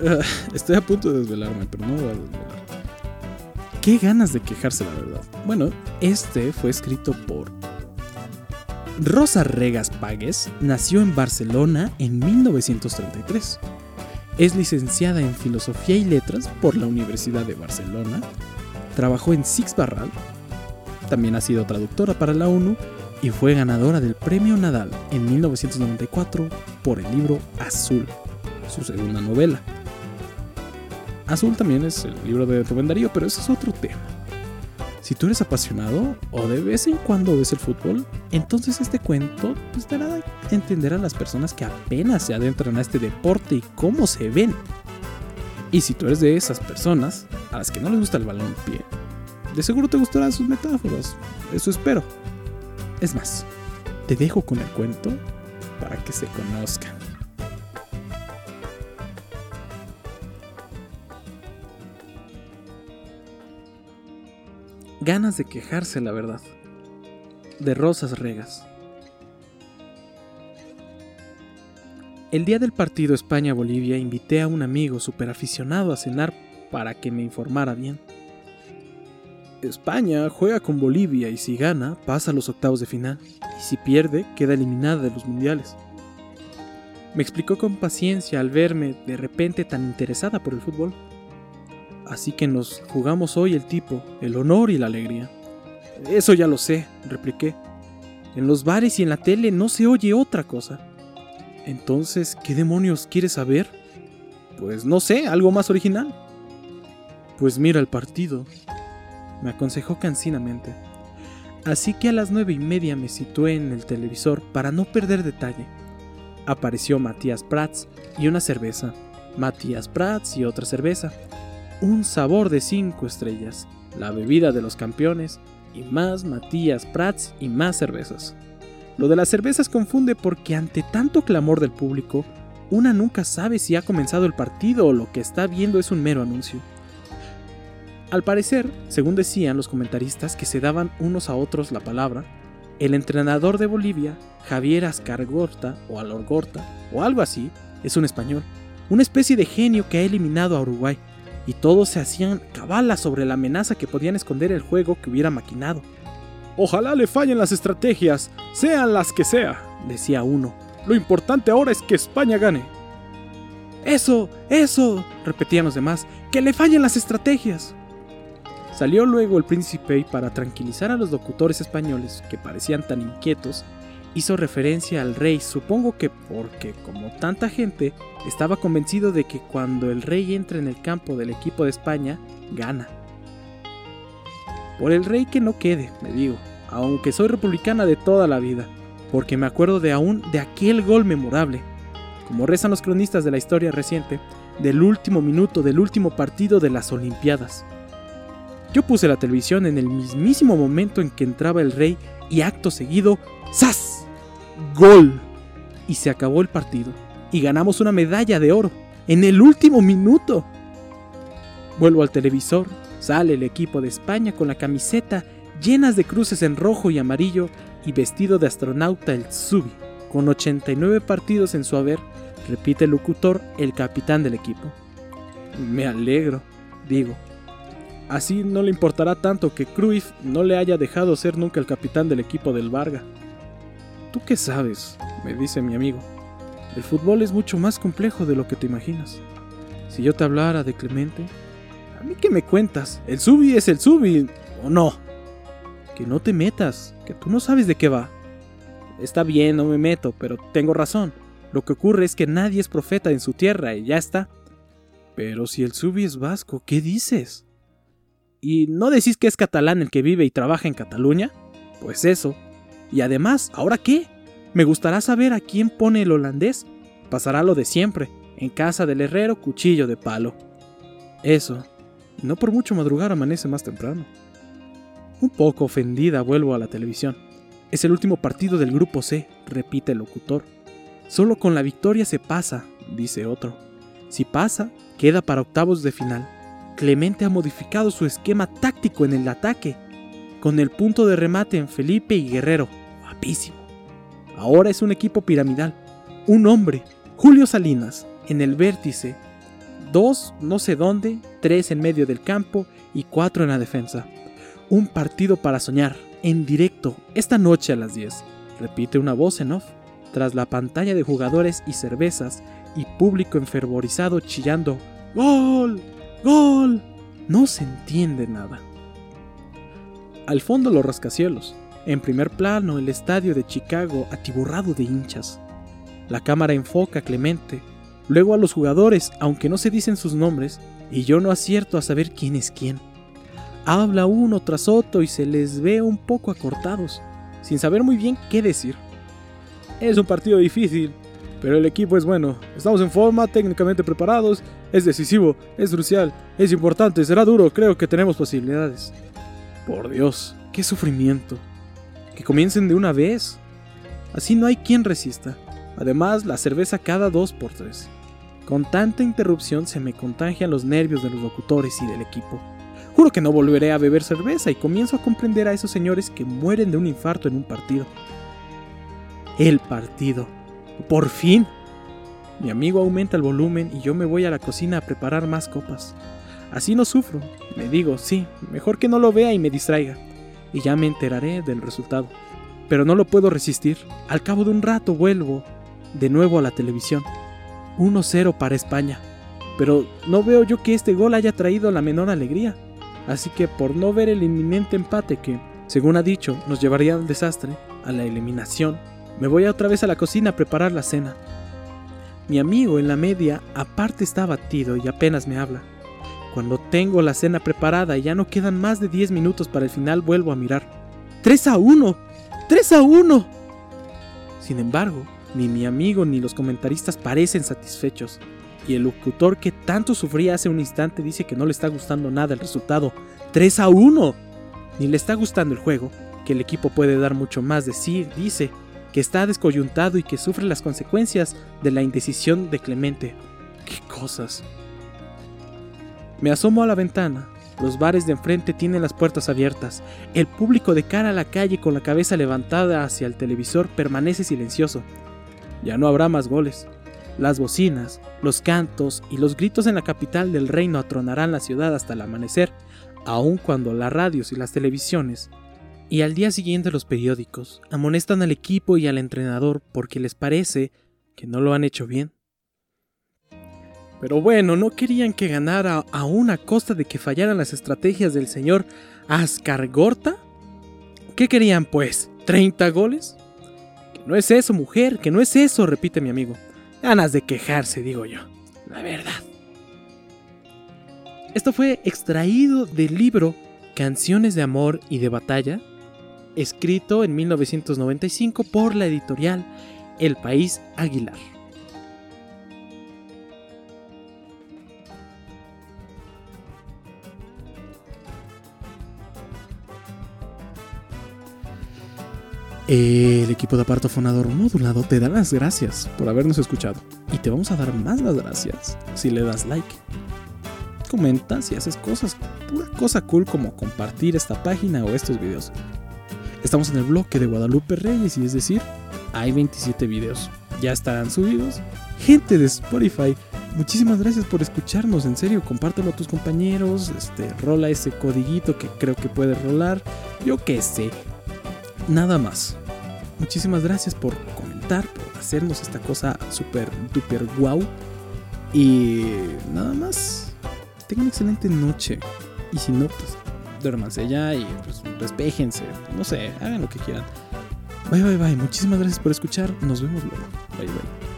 Estoy a punto de desvelarme, pero no voy a desvelar. Qué ganas de quejarse, la verdad. Bueno, este fue escrito por Rosa Regas Pagues. Nació en Barcelona en 1933. Es licenciada en Filosofía y Letras por la Universidad de Barcelona. Trabajó en Six Barral. También ha sido traductora para la ONU y fue ganadora del Premio Nadal en 1994 por el libro Azul, su segunda novela. Azul también es el libro de Rubén Darío, pero ese es otro tema. Si tú eres apasionado o de vez en cuando ves el fútbol, entonces este cuento pues dará a entender a las personas que apenas se adentran a este deporte y cómo se ven. Y si tú eres de esas personas a las que no les gusta el balón pie, de seguro te gustarán sus metáforas, eso espero. Es más, te dejo con el cuento para que se conozcan. Ganas de quejarse, la verdad. De Rosas Regas. El día del partido España-Bolivia invité a un amigo superaficionado a cenar para que me informara bien. España juega con Bolivia y si gana pasa a los octavos de final y si pierde queda eliminada de los mundiales. Me explicó con paciencia al verme de repente tan interesada por el fútbol. Así que nos jugamos hoy el tipo, el honor y la alegría. Eso ya lo sé, repliqué. En los bares y en la tele no se oye otra cosa. Entonces, ¿qué demonios quieres saber? Pues no sé, algo más original. Pues mira el partido, me aconsejó cansinamente. Así que a las nueve y media me situé en el televisor para no perder detalle. Apareció Matías Prats y una cerveza. Matías Prats y otra cerveza. Un sabor de cinco estrellas. La bebida de los campeones. Y más Matías Prats y más cervezas. Lo de las cervezas confunde porque ante tanto clamor del público, una nunca sabe si ha comenzado el partido o lo que está viendo es un mero anuncio. Al parecer, según decían los comentaristas que se daban unos a otros la palabra, el entrenador de Bolivia, Javier Ascargorta o Alorgorta o algo así, es un español, una especie de genio que ha eliminado a Uruguay, y todos se hacían cabalas sobre la amenaza que podían esconder el juego que hubiera maquinado. Ojalá le fallen las estrategias, sean las que sea, decía uno. Lo importante ahora es que España gane. Eso, eso, repetían los demás, que le fallen las estrategias. Salió luego el príncipe y para tranquilizar a los locutores españoles que parecían tan inquietos, hizo referencia al rey, supongo que porque, como tanta gente, estaba convencido de que cuando el rey entra en el campo del equipo de España, gana. Por el rey que no quede, me digo, aunque soy republicana de toda la vida, porque me acuerdo de aún de aquel gol memorable, como rezan los cronistas de la historia reciente, del último minuto del último partido de las Olimpiadas. Yo puse la televisión en el mismísimo momento en que entraba el rey y acto seguido, ¡zas! ¡Gol! Y se acabó el partido. Y ganamos una medalla de oro. En el último minuto. Vuelvo al televisor. Sale el equipo de España con la camiseta llenas de cruces en rojo y amarillo y vestido de astronauta el Tsubi, con 89 partidos en su haber, repite el locutor, el capitán del equipo. Me alegro, digo, Así no le importará tanto que Cruyff no le haya dejado ser nunca el capitán del equipo del Varga. ¿Tú qué sabes? me dice mi amigo. El fútbol es mucho más complejo de lo que te imaginas. Si yo te hablara de Clemente, ¿a mí qué me cuentas? ¿El Subi es el Subi o no? Que no te metas, que tú no sabes de qué va. Está bien, no me meto, pero tengo razón. Lo que ocurre es que nadie es profeta en su tierra y ya está. Pero si el Subi es vasco, ¿qué dices? ¿Y no decís que es catalán el que vive y trabaja en Cataluña? Pues eso. Y además, ¿ahora qué? Me gustará saber a quién pone el holandés. Pasará lo de siempre. En casa del herrero, cuchillo de palo. Eso. No por mucho madrugar amanece más temprano. Un poco ofendida vuelvo a la televisión. Es el último partido del grupo C, repite el locutor. Solo con la victoria se pasa, dice otro. Si pasa, queda para octavos de final. Clemente ha modificado su esquema táctico en el ataque, con el punto de remate en Felipe y Guerrero. Ahora es un equipo piramidal. Un hombre, Julio Salinas, en el vértice. dos no sé dónde, tres en medio del campo y cuatro en la defensa. Un partido para soñar, en directo, esta noche a las 10, repite una voz en off, tras la pantalla de jugadores y cervezas y público enfervorizado chillando ¡Gol! ¡Gol! No se entiende nada. Al fondo los rascacielos, en primer plano el estadio de Chicago atiborrado de hinchas. La cámara enfoca a Clemente, luego a los jugadores, aunque no se dicen sus nombres, y yo no acierto a saber quién es quién. Habla uno tras otro y se les ve un poco acortados, sin saber muy bien qué decir. Es un partido difícil, pero el equipo es bueno. Estamos en forma, técnicamente preparados. Es decisivo, es crucial, es importante, será duro. Creo que tenemos posibilidades. Por Dios, qué sufrimiento. Que comiencen de una vez. Así no hay quien resista. Además, la cerveza cada dos por tres. Con tanta interrupción se me contagian los nervios de los locutores y del equipo. Juro que no volveré a beber cerveza y comienzo a comprender a esos señores que mueren de un infarto en un partido. El partido. Por fin. Mi amigo aumenta el volumen y yo me voy a la cocina a preparar más copas. Así no sufro. Me digo, sí, mejor que no lo vea y me distraiga. Y ya me enteraré del resultado. Pero no lo puedo resistir. Al cabo de un rato vuelvo de nuevo a la televisión. 1-0 para España. Pero no veo yo que este gol haya traído la menor alegría. Así que por no ver el inminente empate que, según ha dicho, nos llevaría al desastre, a la eliminación, me voy otra vez a la cocina a preparar la cena. Mi amigo en la media aparte está abatido y apenas me habla. Cuando tengo la cena preparada y ya no quedan más de 10 minutos para el final, vuelvo a mirar. ¡3 a 1! ¡3 a 1! Sin embargo, ni mi amigo ni los comentaristas parecen satisfechos, y el locutor que tanto sufría hace un instante dice que no le está gustando nada el resultado. ¡3 a 1! Ni le está gustando el juego, que el equipo puede dar mucho más de sí, dice, que está descoyuntado y que sufre las consecuencias de la indecisión de Clemente. ¡Qué cosas! Me asomo a la ventana. Los bares de enfrente tienen las puertas abiertas. El público de cara a la calle con la cabeza levantada hacia el televisor permanece silencioso. Ya no habrá más goles. Las bocinas, los cantos y los gritos en la capital del reino atronarán la ciudad hasta el amanecer, aun cuando las radios y las televisiones y al día siguiente los periódicos amonestan al equipo y al entrenador porque les parece que no lo han hecho bien. Pero bueno, no querían que ganara a una costa de que fallaran las estrategias del señor Ascargorta. ¿Qué querían pues? ¿30 goles? Que no es eso, mujer, que no es eso, repite mi amigo. Ganas de quejarse, digo yo. La verdad. Esto fue extraído del libro Canciones de Amor y de Batalla escrito en 1995 por la editorial El País Aguilar. El equipo de aparto fonador modulado te da las gracias por habernos escuchado y te vamos a dar más las gracias si le das like, comentas y haces cosas, pura cosa cool como compartir esta página o estos videos. Estamos en el bloque de Guadalupe Reyes y es decir, hay 27 videos. Ya estarán subidos. Gente de Spotify, muchísimas gracias por escucharnos. En serio, compártelo a tus compañeros. Este, rola ese codiguito que creo que puede rolar. Yo qué sé. Nada más. Muchísimas gracias por comentar, por hacernos esta cosa súper, duper wow. Y nada más. Tengan una excelente noche. Y si no, pues duérmanse ya y pues despejense, no sé, hagan lo que quieran. Bye, bye, bye. Muchísimas gracias por escuchar. Nos vemos luego. Bye, bye.